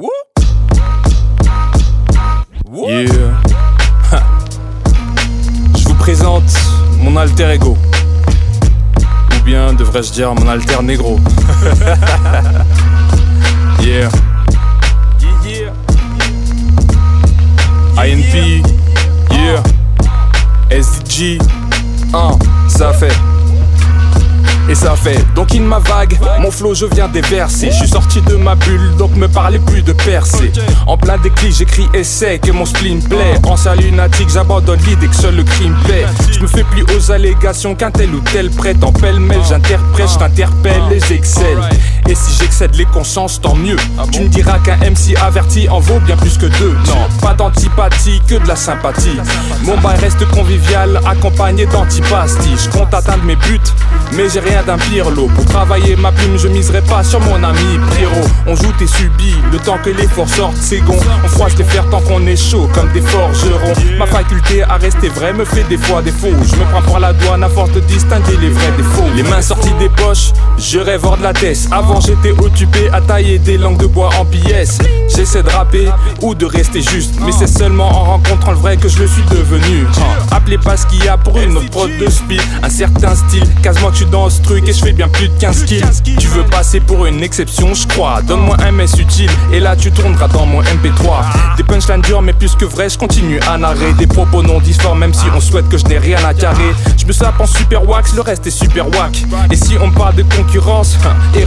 Yeah. Je vous présente mon alter ego. Ou bien devrais-je dire mon alter négro. yeah. INP. Yeah. SDG. 1. Ça fait et ça fait donc in ma vague, mon flow je viens déverser. Je suis sorti de ma bulle, donc me parlez plus de percer. En plein déclic, j'écris essai que mon spleen plaît. En salle lunatique, j'abandonne l'idée que seul le crime paie. Je me fais plus aux allégations qu'un tel ou tel prête en pêle-mêle. J'interprète, je t'interpelle et j'excelle. Et si j'excède les consciences, tant mieux. Tu me diras qu'un MC averti en vaut bien plus que deux. Non, pas d'antipathie, que de la sympathie. Mon bail reste convivial, accompagné d'antipasti. Je compte atteindre mes buts, mais j'ai rien d'un pirlo. Pour travailler ma plume, je miserai pas sur mon ami Pierrot. On joue tes subis, le temps que l'effort sorte, c'est gon. On froisse les fers tant qu'on est chaud, comme des forgerons. Ma faculté à rester vrai me fait des fois défaut. Je me prends pour la douane à force de distinguer les vrais défauts. Les mains sorties des poches, je rêve hors de la tête. Avant j'étais occupé à tailler des langues de bois en pièces. J'essaie de rapper ou de rester juste, mais c'est seulement en rencontrant le vrai que je le suis devenu. Appelez pas ce qu'il y a pour une autre prod de speed, un certain style. Quasiment tu danses et je fais bien plus de 15 kills. Tu veux passer pour une exception, je crois. Donne-moi un mess utile et là tu tourneras dans mon MP3. Des punchlines dures mais plus que vrai, je continue à narrer des propos non difformes même si on souhaite que je n'ai rien à carrer. Je me sape en super wax, le reste est super wack. Et si on parle de concurrence,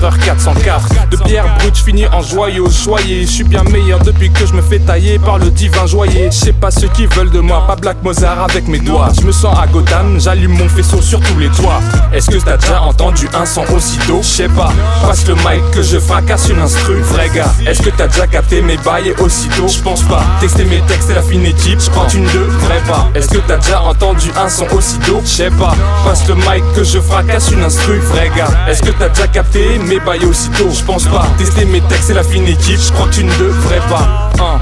hein, erreur 404. De pierre brute, je finis en joyau, joyeux. Je suis bien meilleur depuis que je me fais tailler par le divin joyeux. Je sais pas ceux qui veulent de moi, pas Black Mozart avec mes doigts. Je me sens à Gotham, j'allume mon faisceau sur tous les toits. Est-ce que t'as déjà entendu un son aussitôt? Je sais pas, passe le mic que je fracasse une instru Vrai gars, est-ce que t'as déjà capté mes bails aussitôt? Je pense pas, texter mes textes c'est la fine équipe Je prends une deux, vrai pas Est-ce que t'as déjà entendu un son aussitôt? Je sais pas, passe le mic que je fracasse une instru Vrai gars, est-ce que t'as déjà capté mes bails aussitôt. Je pense pas, tester mes textes c'est la fine équipe. Je prends une deux, vrai pas. Un,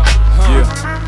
yeah